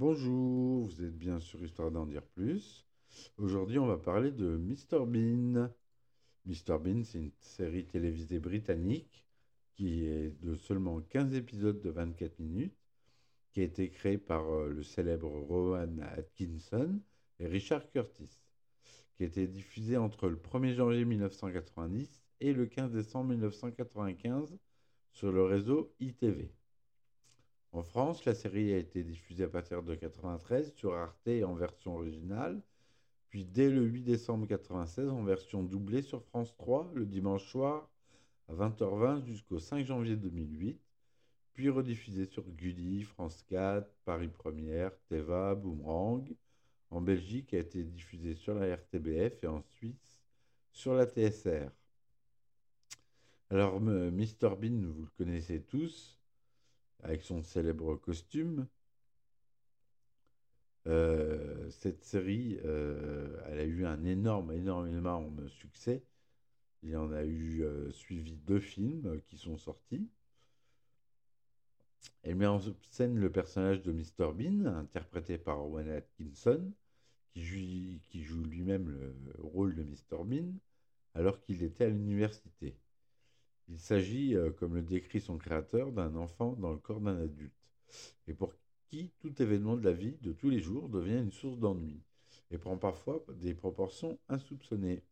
Bonjour, vous êtes bien sur Histoire d'en dire plus. Aujourd'hui, on va parler de Mr Bean. Mr Bean, c'est une série télévisée britannique qui est de seulement 15 épisodes de 24 minutes, qui a été créée par euh, le célèbre Rowan Atkinson et Richard Curtis, qui a été diffusée entre le 1er janvier 1990 et le 15 décembre 1995 sur le réseau ITV. En France, la série a été diffusée à partir de 1993 sur Arte en version originale, puis dès le 8 décembre 1996 en version doublée sur France 3 le dimanche soir à 20h20 jusqu'au 5 janvier 2008, puis rediffusée sur Gulli, France 4, Paris Première, Teva, Boomerang. En Belgique, a été diffusée sur la RTBF et en Suisse sur la TSR. Alors, Mr Bean, vous le connaissez tous, avec son célèbre costume. Euh, cette série, euh, a eu un énorme, succès. Il en a eu euh, suivi deux films qui sont sortis. Elle met en scène le personnage de Mr. Bean, interprété par Owen Atkinson, qui joue, qui joue lui-même le rôle de Mr. Bean, alors qu'il était à l'université. Il s'agit, euh, comme le décrit son créateur, d'un enfant dans le corps d'un adulte, et pour qui tout événement de la vie de tous les jours devient une source d'ennui, et prend parfois des proportions insoupçonnées.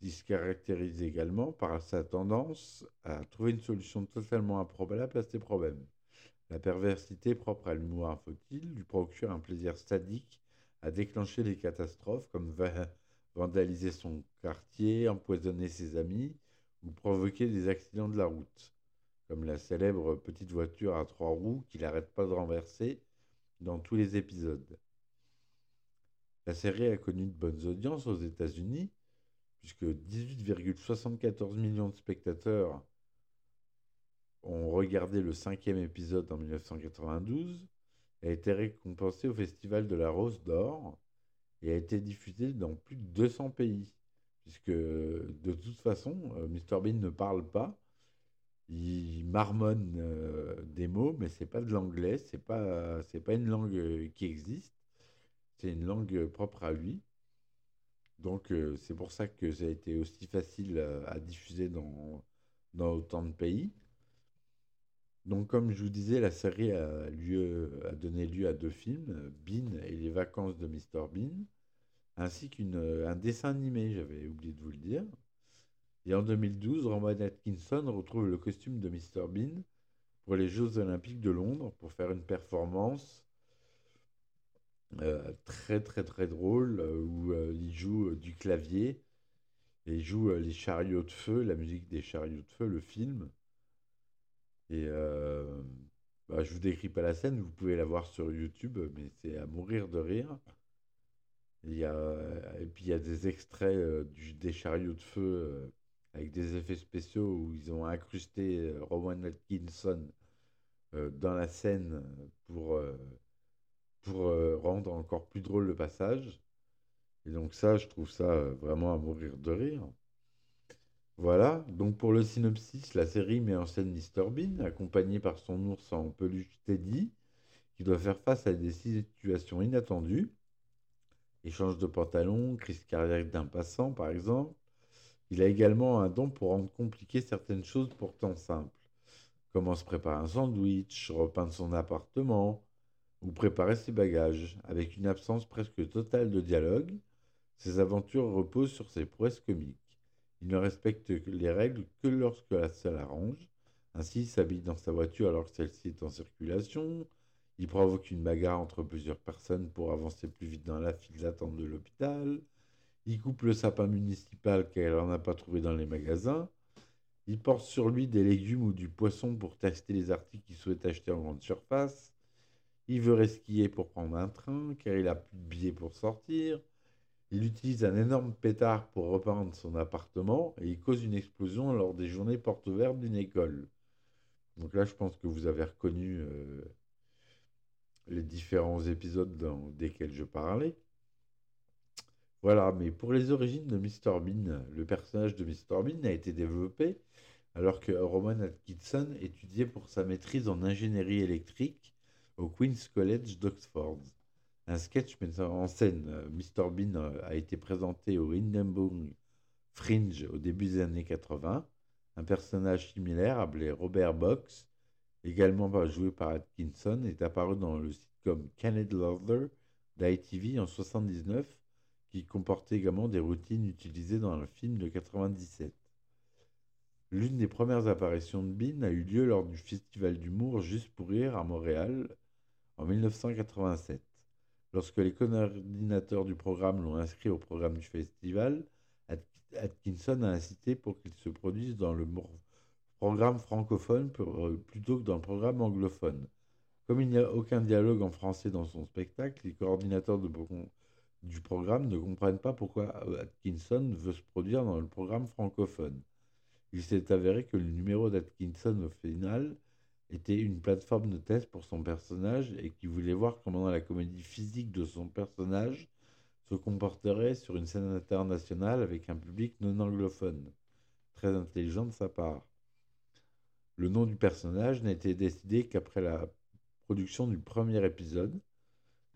Il se caractérise également par sa tendance à trouver une solution totalement improbable à ses problèmes. La perversité propre à l'humour infantile lui procure un plaisir sadique à déclencher des catastrophes comme vandaliser son quartier, empoisonner ses amis, ou provoquer des accidents de la route, comme la célèbre petite voiture à trois roues qu'il n'arrête pas de renverser dans tous les épisodes. La série a connu de bonnes audiences aux États-Unis, puisque 18,74 millions de spectateurs ont regardé le cinquième épisode en 1992, a été récompensé au Festival de la Rose d'Or et a été diffusé dans plus de 200 pays puisque de toute façon, euh, Mr Bean ne parle pas. Il marmonne euh, des mots, mais c'est pas de l'anglais, c'est pas pas une langue euh, qui existe. C'est une langue propre à lui. Donc c'est pour ça que ça a été aussi facile à diffuser dans, dans autant de pays. Donc comme je vous disais, la série a, lieu, a donné lieu à deux films, Bean et les vacances de Mr Bean ainsi qu'un euh, dessin animé, j'avais oublié de vous le dire. Et en 2012, Roman Atkinson retrouve le costume de Mr Bean pour les Jeux Olympiques de Londres pour faire une performance euh, très très très drôle euh, où il joue du clavier et il joue les chariots de feu, la musique des chariots de feu, le film. Et bah, je vous décris pas la scène, vous pouvez la voir sur YouTube, mais c'est à mourir de rire. Il y a, et puis il y a des extraits euh, du, des chariots de feu euh, avec des effets spéciaux où ils ont incrusté euh, Rowan Atkinson dans la scène pour, pour rendre encore plus drôle le passage. Et donc ça, je trouve ça vraiment à mourir de rire. Voilà, donc pour le synopsis, la série met en scène Mr Bean, accompagné par son ours en peluche Teddy, qui doit faire face à des situations inattendues échange de pantalon, crise cardiaque d'un passant par exemple. Il a également un don pour rendre compliqué certaines choses pourtant simples. Comment se préparer un sandwich, repeindre son appartement, ou préparer ses bagages, avec une absence presque totale de dialogue. Ses aventures reposent sur ses prouesses comiques. Il ne respecte les règles que lorsque la seule arrange. Ainsi, il s'habille dans sa voiture alors que celle-ci est en circulation, il provoque une bagarre entre plusieurs personnes pour avancer plus vite dans la file d'attente de l'hôpital. Il coupe le sapin municipal qu'elle n'en a pas trouvé dans les magasins. Il porte sur lui des légumes ou du poisson pour tester les articles qu'il souhaite acheter en grande surface. Il veut resquiller pour prendre un train car il a plus de billets pour sortir. Il utilise un énorme pétard pour repeindre son appartement et il cause une explosion lors des journées portes ouvertes d'une école. Donc là, je pense que vous avez reconnu euh, les différents épisodes dans, desquels je parlais. Voilà, mais pour les origines de Mr. Bean, le personnage de Mr. Bean a été développé alors que Roman Atkinson étudiait pour sa maîtrise en ingénierie électrique au Queen's College d'Oxford. Un sketch mettant en scène euh, Mr. Bean euh, a été présenté au Hindenburg Fringe au début des années 80. Un personnage similaire, appelé Robert Box, également joué par Atkinson, est apparu dans le sitcom Kennedy Lover d'ITV en 79, qui comportait également des routines utilisées dans le film de 97. L'une des premières apparitions de Bean a eu lieu lors du festival d'humour Juste pour rire à Montréal en 1987. Lorsque les coordinateurs du programme l'ont inscrit au programme du festival, Atkinson a incité pour qu'il se produise dans le programme francophone euh, plutôt que dans le programme anglophone. Comme il n'y a aucun dialogue en français dans son spectacle, les coordinateurs du programme ne comprennent pas pourquoi Atkinson veut se produire dans le programme francophone. Il s'est avéré que le numéro d'Atkinson au final était une plateforme de test pour son personnage et qu'il voulait voir comment la comédie physique de son personnage se comporterait sur une scène internationale avec un public non anglophone. Très intelligent de sa part. Le nom du personnage n'a été décidé qu'après la production du premier épisode.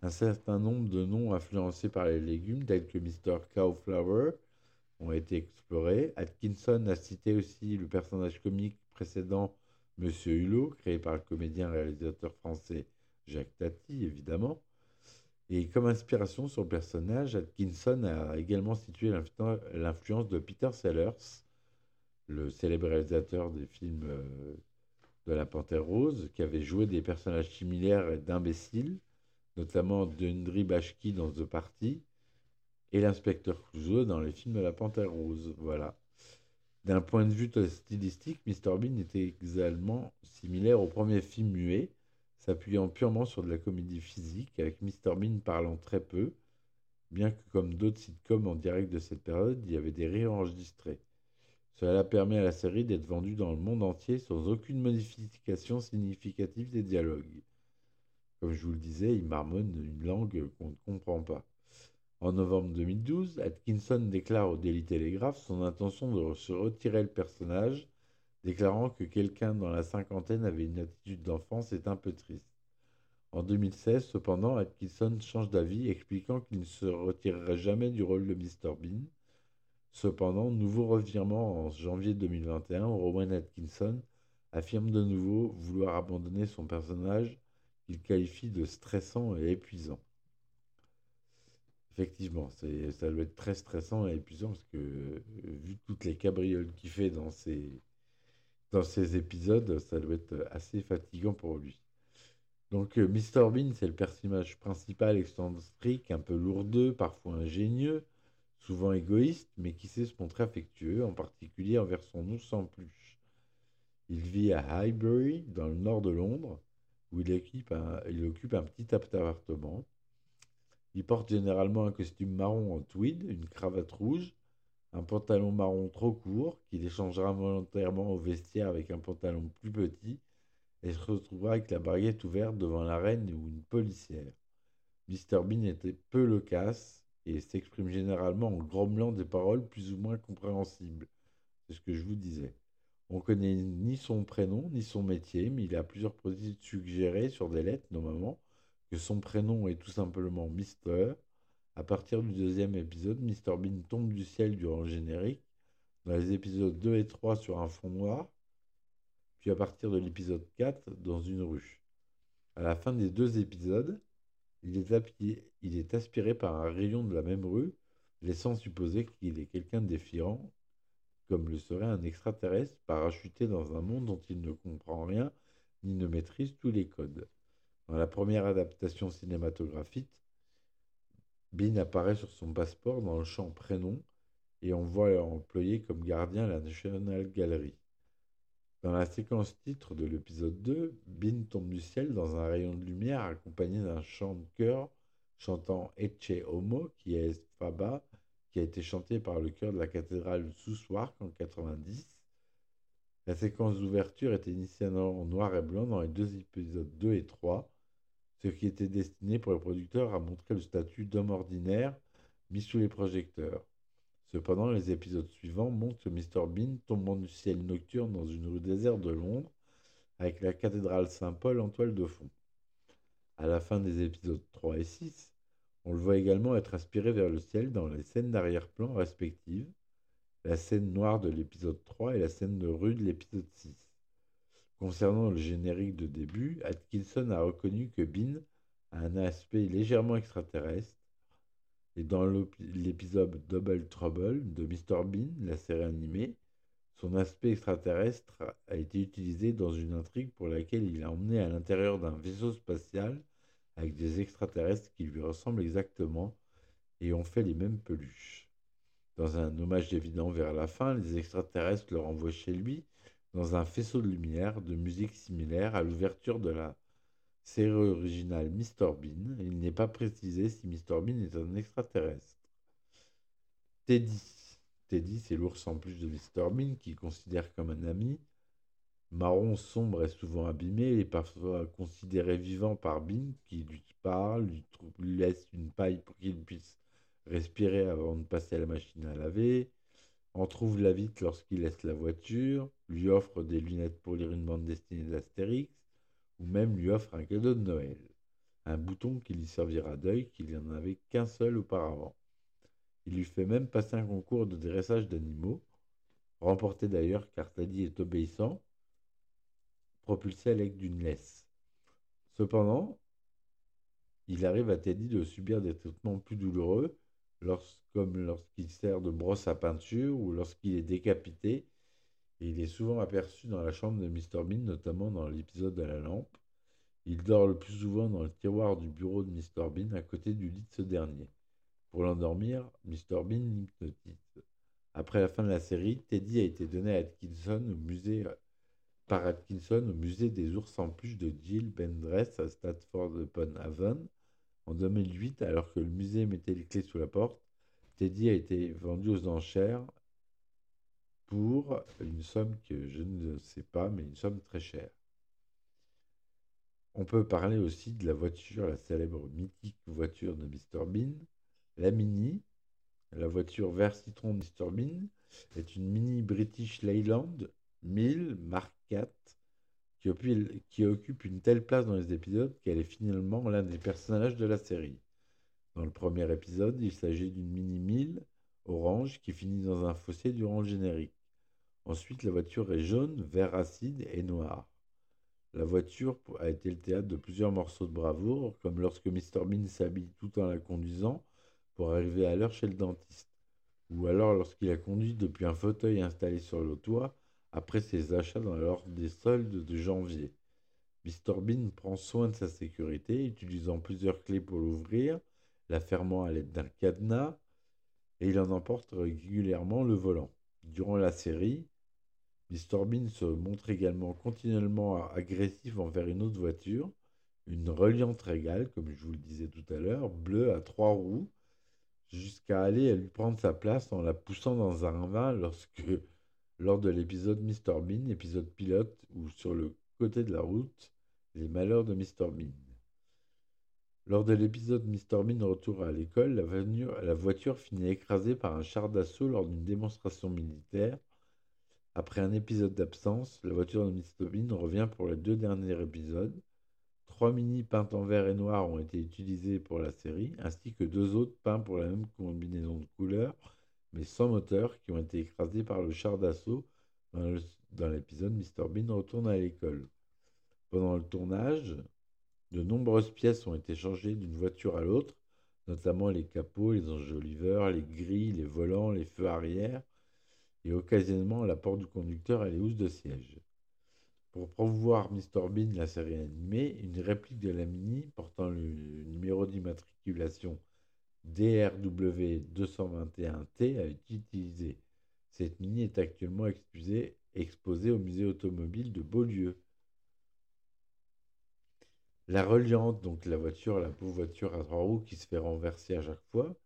Un certain nombre de noms influencés par les légumes, tels que Mr. Cowflower, ont été explorés. Atkinson a cité aussi le personnage comique précédent Monsieur Hulot, créé par le comédien réalisateur français Jacques Tati, évidemment. Et comme inspiration sur le personnage, Atkinson a également situé l'influence de Peter Sellers, le célèbre réalisateur des films euh, de la Panthère Rose, qui avait joué des personnages similaires d'imbéciles, notamment Dundry Bashki dans The Party et l'inspecteur Clouseau dans les films de la Panthère Rose. Voilà. D'un point de vue stylistique, Mr. Bean était également similaire au premier film muet, s'appuyant purement sur de la comédie physique, avec Mr. Bean parlant très peu, bien que comme d'autres sitcoms en direct de cette période, il y avait des rires enregistrés. Cela permet à la série d'être vendue dans le monde entier sans aucune modification significative des dialogues. Comme je vous le disais, il marmonne une langue qu'on ne comprend pas. En novembre 2012, Atkinson déclare au Daily Telegraph son intention de se retirer le personnage, déclarant que quelqu'un dans la cinquantaine avait une attitude d'enfant, c'est un peu triste. En 2016, cependant, Atkinson change d'avis, expliquant qu'il ne se retirerait jamais du rôle de Mr. Bean. Cependant, nouveau revirement en janvier 2021, Rowan Atkinson affirme de nouveau vouloir abandonner son personnage qu'il qualifie de stressant et épuisant. Effectivement, ça doit être très stressant et épuisant parce que, euh, vu toutes les cabrioles qu'il fait dans ces, dans épisodes, ça doit être assez fatigant pour lui. Donc, euh, Mr. Bean, c'est le personnage principal excentrique, un peu lourdeux, parfois ingénieux, souvent égoïste, mais qui sait se montrer affectueux, en particulier envers son ours en peluche. Il vit à Highbury, dans le nord de Londres, où il, il occupe un petit appartement. Il porte généralement un costume marron en tweed, une cravate rouge, un pantalon marron trop court qu'il échangera volontairement au vestiaire avec un pantalon plus petit et se retrouvera avec la baguette ouverte devant la reine ou une policière. Mr. Bean était peu loquace et s'exprime généralement en grommelant des paroles plus ou moins compréhensibles. C'est ce que je vous disais. On connaît ni son prénom ni son métier, mais il a plusieurs produits suggérés sur des lettres normalement que son prénom est tout simplement Mister. À partir du deuxième épisode, Mr. Bean tombe du ciel durant le générique, dans les épisodes 2 et 3 sur un fond noir, puis à partir de l'épisode 4 dans une rue. À la fin des deux épisodes, il est, aspiré par un rayon de la même rue, laissant supposer qu'il est quelqu'un défiant, comme le serait un extraterrestre parachuté dans un monde dont il ne comprend rien ni ne maîtrise tous les codes. Dans la première adaptation cinématographique, Bean apparaît sur son passeport dans le champ prénom et on voit employé comme gardien la National Gallery. Dans la séquence titre de l'épisode 2, Bean tombe du ciel dans un rayon de lumière accompagné d'un chant de chœur chantant Ecce Homo, qui est Faba, qui a été chanté par le chœur de la cathédrale Sousswark en 90. La séquence d'ouverture était initialement en noir et blanc dans les deux épisodes 2 et 3, ce qui était destiné pour les producteurs à montrer le statut d'homme ordinaire mis sous les projecteurs. Cependant, les épisodes suivants montrent que Mr. Bean tombant du ciel nocturne dans une rue déserte de Londres, avec la cathédrale Saint-Paul en toile de fond. À la fin des épisodes 3 et 6, on le voit également être aspiré vers le ciel dans les scènes d'arrière-plan respectives, la scène noire de l'épisode 3 et la scène de rue de l'épisode 6. Concernant le générique de début, Atkinson a reconnu que Bean a un aspect légèrement extraterrestre, et dans l'épisode Double Trouble de Mr. Bean, la série animée, son aspect extraterrestre a été utilisé dans une intrigue pour laquelle il a emmené à l'intérieur d'un vaisseau spatial avec des extraterrestres qui lui ressemblent exactement et ont fait les mêmes peluches. Dans un hommage évident vers la fin, les extraterrestres le renvoient chez lui dans un faisceau de lumière de musique similaire à l'ouverture de la série originale Mr. Bean. Il n'est pas précisé si Mr. Bean est un extraterrestre. Teddy. Teddy, c'est l'ours en plus de Mr. Bean qu'il considère comme un ami. Marron sombre et souvent abîmé, il est parfois considéré vivant par Bean qui lui parle, lui, lui laisse une paille pour qu'il puisse respirer avant de passer à la machine à laver en trouve la vite lorsqu'il laisse la voiture, lui offre des lunettes pour lire une bande destinée d'Astérix, ou même lui offre un cadeau de Noël, un bouton qui lui servira d'œil qu'il n'en avait qu'un seul auparavant. Il lui fait même passer un concours de dressage d'animaux, remporté d'ailleurs car Teddy est obéissant, propulsé à l'aide d'une laisse. Cependant, il arrive à Teddy de subir des traitements plus douloureux comme lorsqu'il sert de brosse à peinture ou lorsqu'il est décapité. Il est souvent aperçu dans la chambre de Mr. Bean, notamment dans l'épisode de la lampe. Il dort le plus souvent dans le tiroir du bureau de Mr. Bean, à côté du lit de ce dernier. Pour l'endormir, Mr. Bean l'hypnotise. Après la fin de la série, Teddy a été donné à Atkinson au musée, par Atkinson au musée des ours en peluche de Jill Bendress à Stratford-upon-Avon en 2008, alors que le musée mettait les clés sous la porte, Teddy a été vendu aux enchères pour une somme que je ne sais pas, mais une somme très chère. On peut parler aussi de la voiture, la célèbre mythique voiture de Mr Bean, la Mini. La voiture vert citron de Mr Bean est une Mini British Leyland 1000 Mark 4 qui, occupe une telle place dans les épisodes qu'elle est finalement l'un des personnages de la série. Dans le premier épisode, il s'agit d'une Mini 1000 orange qui finit dans un fossé durant le générique. Ensuite, la voiture est jaune, vert acide et noire. La voiture a été le théâtre de plusieurs morceaux de bravoure, comme lorsque Mr Bean s'habille tout en la conduisant pour arriver à l'heure chez le dentiste, ou alors lorsqu'il a conduit depuis un fauteuil installé sur le toit après ses achats dans l'ordre des soldes de janvier. Mr Bean prend soin de sa sécurité, utilisant plusieurs clés pour l'ouvrir, la fermant à l'aide d'un cadenas, et il en emporte régulièrement le volant. Durant la série, Mr Bean se montre également continuellement agressif envers une autre voiture, une reliante régale, comme je vous le disais tout à l'heure, bleue à trois roues, jusqu'à aller lui prendre sa place en la poussant dans un ravin lorsque lors de l'épisode Mr. Bean, épisode pilote ou sur le côté de la route, les malheurs de Mr. Bean. Lors de l'épisode Mr. Bean retour à l'école, la, voiture finit écrasée par un char d'assaut lors d'une démonstration militaire. Après un épisode d'absence, la voiture de Mr. Bean revient pour les deux derniers épisodes. Trois mini peintes en vert et noir ont été utilisés pour la série, ainsi que deux autres peints pour la même combinaison de couleurs mais sans moteur, qui ont été écrasés par le char d'assaut dans l'épisode Mr. Bean retourne à l'école. Pendant le tournage, de nombreuses pièces ont été changées d'une voiture à l'autre, notamment les capots, les enjoliveurs, les grilles, les volants, les feux arrière, et occasionnellement la porte du conducteur et les housses de siège. Pour promouvoir Mr. Bean, la série animée, une réplique de la Mini portant le numéro d'immatriculation DRW 221T a été utilisé. Cette Mini est actuellement exposée au musée automobile de Beaulieu. La reliante, donc la voiture, la pauvre voiture à trois roues qui se fait renverser à chaque fois.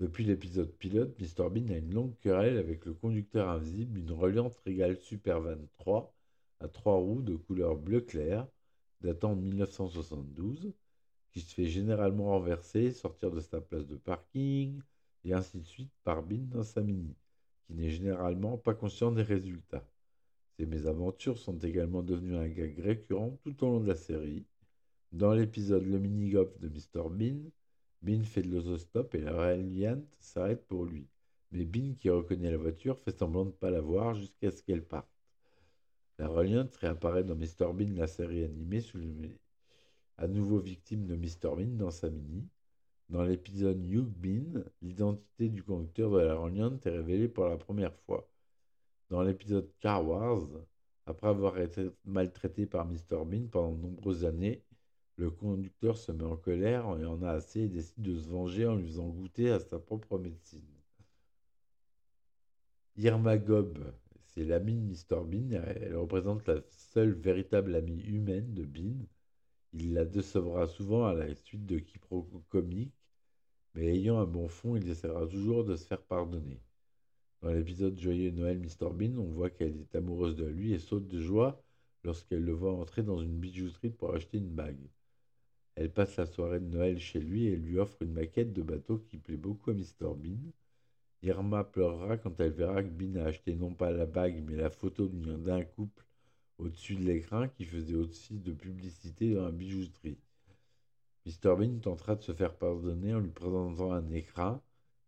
Depuis l'épisode pilote, Mr Bean a une longue querelle avec le conducteur invisible d'une reliante Regal Supervan 3 à trois roues de couleur bleu clair, datant de 1972 qui se fait généralement renverser, sortir de sa place de parking, et ainsi de suite par Bean dans sa mini, qui n'est généralement pas conscient des résultats. Ces mésaventures sont également devenues un gag récurrent tout au long de la série. Dans l'épisode Le mini-golf de Mr. Bean, Bean fait de l'autostop et la Reliant s'arrête pour lui. Mais Bean, qui reconnaît la voiture, fait semblant de ne pas la voir jusqu'à ce qu'elle parte. La Reliant réapparaît dans Mr. Bean, la série animée, sous à nouveau victime de Mr. Bean dans sa mini. Dans l'épisode Hugh Bean, l'identité du conducteur de la Reliant est révélée pour la première fois. Dans l'épisode Car Wars, après avoir été maltraité par Mr. Bean pendant de nombreuses années, le conducteur se met en colère et en a assez et décide de se venger en lui faisant goûter à sa propre médecine. Irma Gob, c'est l'amie de Mr. Bean. Elle représente la seule véritable amie humaine de Bean. Il la décevra souvent à la suite de quiproquos comiques, mais ayant un bon fond, il essaiera toujours de se faire pardonner. Dans l'épisode Joyeux Noël Mr. Bean, on voit qu'elle est amoureuse de lui et saute de joie lorsqu'elle le voit entrer dans une bijouterie pour acheter une bague. Elle passe la soirée de Noël chez lui et lui offre une maquette de bateau qui plaît beaucoup à Mr. Bean. Irma pleurera quand elle verra que Bean a acheté non pas la bague mais la photo d'un couple au-dessus de l'écran qui faisait aussi de publicité dans la bijouterie. Mr. Bean tentera de se faire pardonner en lui présentant un écran.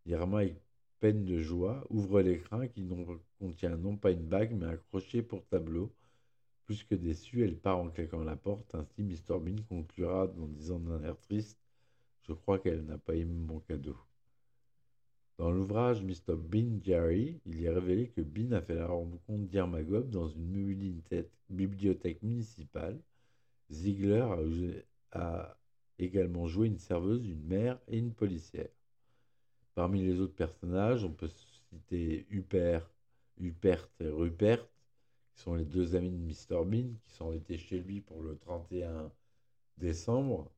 Irma, avec peine de joie, ouvre l'écran qui contient non pas une bague mais un crochet pour tableau plus que déçue, elle part en claquant la porte. Ainsi, Mr. Bean conclura en disant d'un air triste Je crois qu'elle n'a pas aimé mon cadeau. Dans l'ouvrage Mr. Bean Diary, il est révélé que Bean a fait la rencontre d'Irmagob dans une bibliothèque municipale. Ziegler a, également joué une serveuse, une mère et une policière. Parmi les autres personnages, on peut citer Hupert, Hupert et Rupert, qui sont les deux amis de Mr. Bean, qui sont été chez lui pour le 31 décembre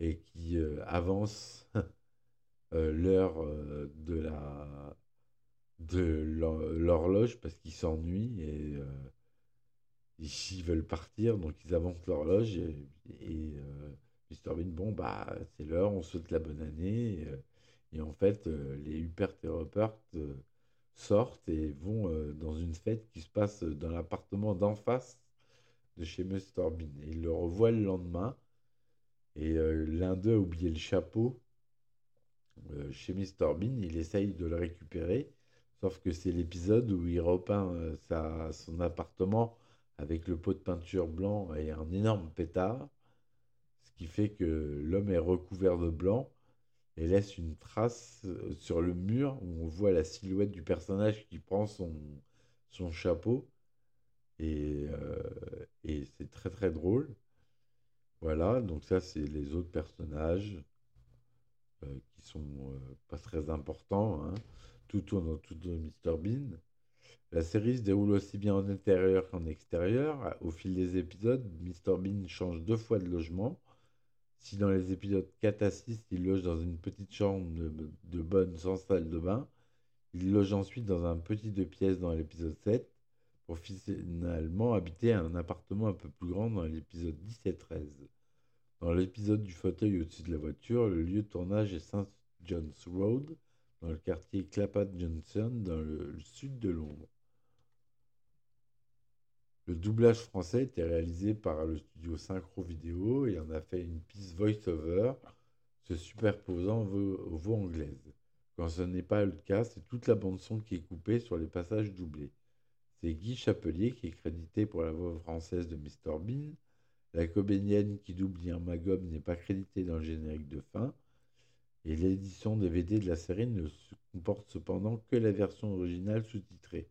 et qui euh, avancent euh, l'heure euh, de la de l'horloge parce qu'ils s'ennuient et ils, veulent partir, donc ils avancent l'horloge et, Mr. Bean, bon, bah, c'est l'heure, on souhaite la bonne année. Et, en fait, les Hubert et Rupert sortent et vont euh, dans une fête qui se passe dans l'appartement d'en face de chez. Bean. Et ils le revoient le lendemain. Et euh, l'un d'eux a oublié le chapeau euh, chez Mr. Bean. Il essaye de le récupérer. Sauf que c'est l'épisode où il repeint son appartement avec le pot de peinture blanc et un énorme pétard. Ce qui fait que l'homme est recouvert de blanc et laisse une trace euh, sur le mur où on voit la silhouette du personnage qui prend son, son chapeau. Et, euh, et c'est très très drôle. Voilà, donc ça c'est les autres personnages euh, qui sont pas très importants. Hein. Tout tourne autour de Mr. Bean. La série se déroule aussi bien en intérieur qu'en extérieur. Au fil des épisodes, Mr. Bean change deux fois de logement. Si dans les épisodes 4 à 6, il loge dans une petite chambre de, bonne sans salle de bain, il loge ensuite dans un petit deux pièces dans l'épisode 7, pour finalement habiter un appartement un peu plus grand dans l'épisode 10 et 13. Dans l'épisode du fauteuil au-dessus de la voiture, le lieu de tournage est St. John's Road, dans le quartier Clapham Johnson, dans le sud de Londres. Le doublage français était réalisé par le studio Synchro Vidéo et en a fait une piste voice-over se superposant aux voix anglaises. Quand ce n'est pas le cas, c'est toute la bande-son qui est coupée sur les passages doublés. C'est Guy Chapelier qui est crédité pour la voix française de Mr. Bean. La comédienne qui double Irma n'est pas créditée dans le générique de fin. Et l'édition DVD de la série ne comporte cependant que la version originale sous-titrée.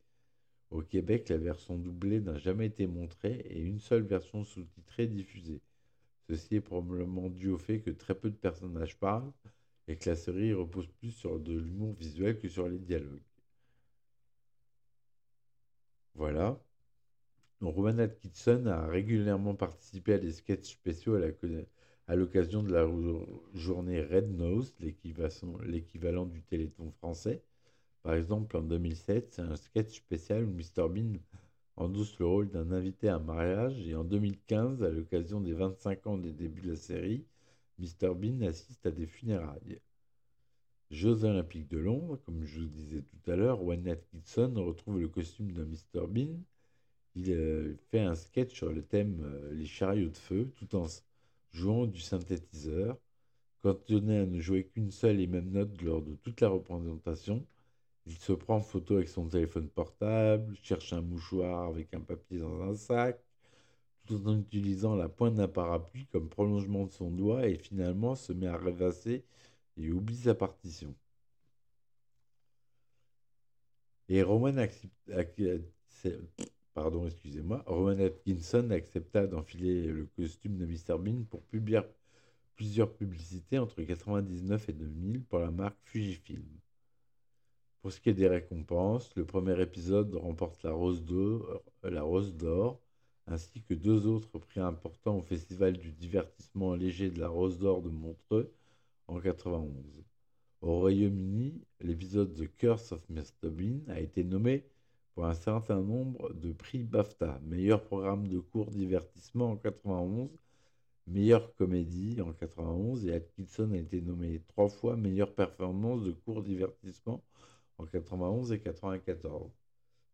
Au Québec, la version doublée n'a jamais été montrée et une seule version sous-titrée diffusée. Ceci est probablement dû au fait que très peu de personnages parlent et que la série repose plus sur de l'humour visuel que sur les dialogues. Voilà. Rowan Atkinson a régulièrement participé à des sketchs spéciaux à l'occasion de la journée Red Nose, l'équivalent du Téléthon français. Par exemple, en 2007, c'est un sketch spécial où Mr. Bean endosse le rôle d'un invité à un mariage. Et en 2015, à l'occasion des 25 ans des débuts de la série, Mr. Bean assiste à des funérailles. Jeux olympiques de Londres, comme je vous disais tout à l'heure, Wayne Atkinson retrouve le costume de Mr. Bean. Il euh, fait un sketch sur le thème euh, les chariots de feu, tout en jouant du synthétiseur. Cantonné à ne jouer qu'une seule et même note lors de toute la représentation, il se prend en photo avec son téléphone portable, cherche un mouchoir avec un papier dans un sac, tout en utilisant la pointe d'un parapluie comme prolongement de son doigt et finalement se met à rêvasser et oublie sa partition. Et Roman, Atkinson accepta d'enfiler le costume de Mr Bean pour publier plusieurs publicités entre 1999 et 2000 pour la marque Fujifilm. Pour ce qui est des récompenses, le premier épisode remporte la Rose d'Or, la Rose d'Or ainsi que deux autres prix importants au Festival du divertissement léger de la Rose d'Or de Montreux en 91. Au Royaume-Uni, l'épisode The Curse of Mr. Bean a été nommé pour un certain nombre de prix BAFTA, meilleur programme de court divertissement en 91, meilleure comédie en 91 et Atkinson a été nommé trois fois meilleure performance de court divertissement en 91 et 94.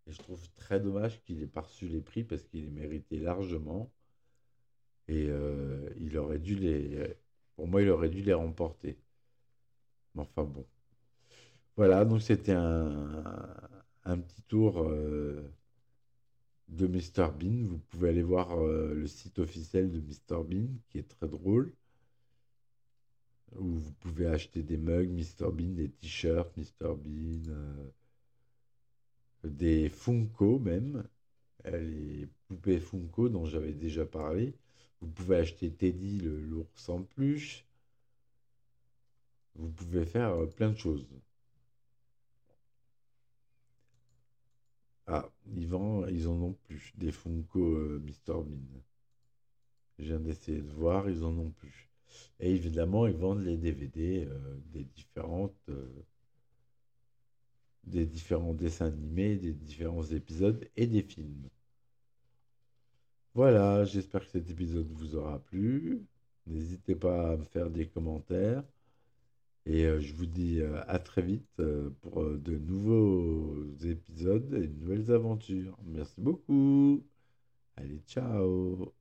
Et je trouve très dommage qu'il ait pas reçu les prix parce qu'il les méritait largement. Et euh, il aurait dû les. Pour moi, il aurait dû les remporter. Mais enfin bon. Voilà, donc c'était un, un, petit tour euh, de Mr Bean. Vous pouvez aller voir euh, le site officiel de Mr Bean qui est très drôle. Où vous pouvez acheter des mugs Mr Bean, des t-shirts Mr Bean des Funko même, les poupées Funko dont j'avais déjà parlé. Vous pouvez acheter Teddy, l'ours en peluche. Vous pouvez faire euh, plein de choses. Ah, ils, vendent, ils en ont plus, des Funko euh, Mr Bean. Je viens d'essayer de voir, ils en ont plus. Et évidemment, ils vendent les DVD euh, des différentes des différents dessins animés, des différents épisodes et des films. Voilà, j'espère que cet épisode vous aura plu. N'hésitez pas à me faire des commentaires. Et euh, je vous dis euh, à très vite euh, pour de nouveaux épisodes et de nouvelles aventures. Merci beaucoup. Allez, ciao